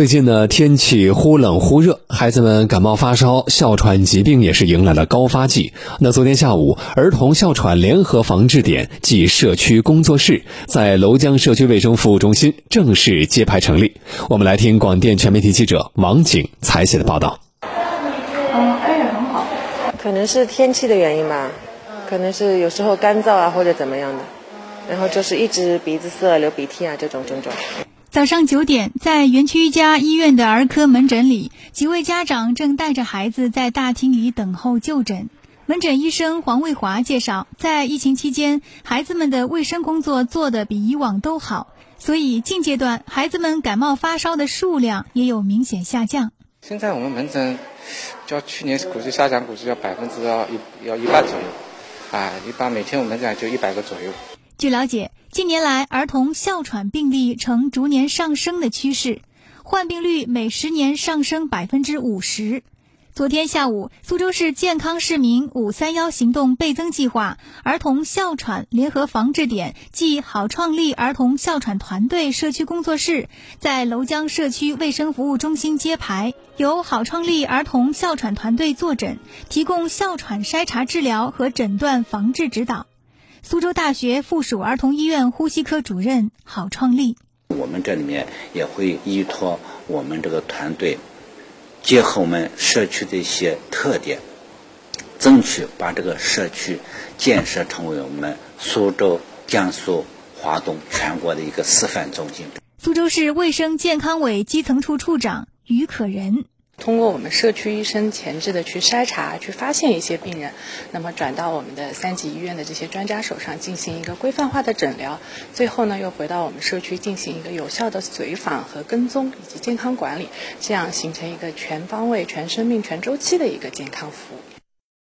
最近呢，天气忽冷忽热，孩子们感冒发烧、哮喘疾病也是迎来了高发季。那昨天下午，儿童哮喘联合防治点暨社区工作室在娄江社区卫生服务中心正式揭牌成立。我们来听广电全媒体记者王景采写的报道。嗯，哎，很好。可能是天气的原因吧，可能是有时候干燥啊或者怎么样的，然后就是一直鼻子涩、流鼻涕啊这种症状。早上九点，在园区一家医院的儿科门诊里，几位家长正带着孩子在大厅里等候就诊。门诊医生黄卫华介绍，在疫情期间，孩子们的卫生工作做得比以往都好，所以近阶段孩子们感冒发烧的数量也有明显下降。现在我们门诊，较去年估计下降，估计要百分之要一要一半左右，啊，一般每天我们门诊就一百个左右。据了解，近年来儿童哮喘病例呈逐年上升的趋势，患病率每十年上升百分之五十。昨天下午，苏州市健康市民“五三幺”行动倍增计划儿童哮喘联合防治点暨好创立儿童哮喘团队社区工作室在娄江社区卫生服务中心揭牌，由好创立儿童哮喘团队坐诊，提供哮喘筛查治疗和诊断防治指导。苏州大学附属儿童医院呼吸科主任郝创立，我们这里面也会依托我们这个团队，结合我们社区的一些特点，争取把这个社区建设成为我们苏州、江苏、华东全国的一个示范中心。苏州市卫生健康委基层处处长于可人。通过我们社区医生前置的去筛查，去发现一些病人，那么转到我们的三级医院的这些专家手上进行一个规范化的诊疗，最后呢又回到我们社区进行一个有效的随访和跟踪以及健康管理，这样形成一个全方位、全生命、全周期的一个健康服务。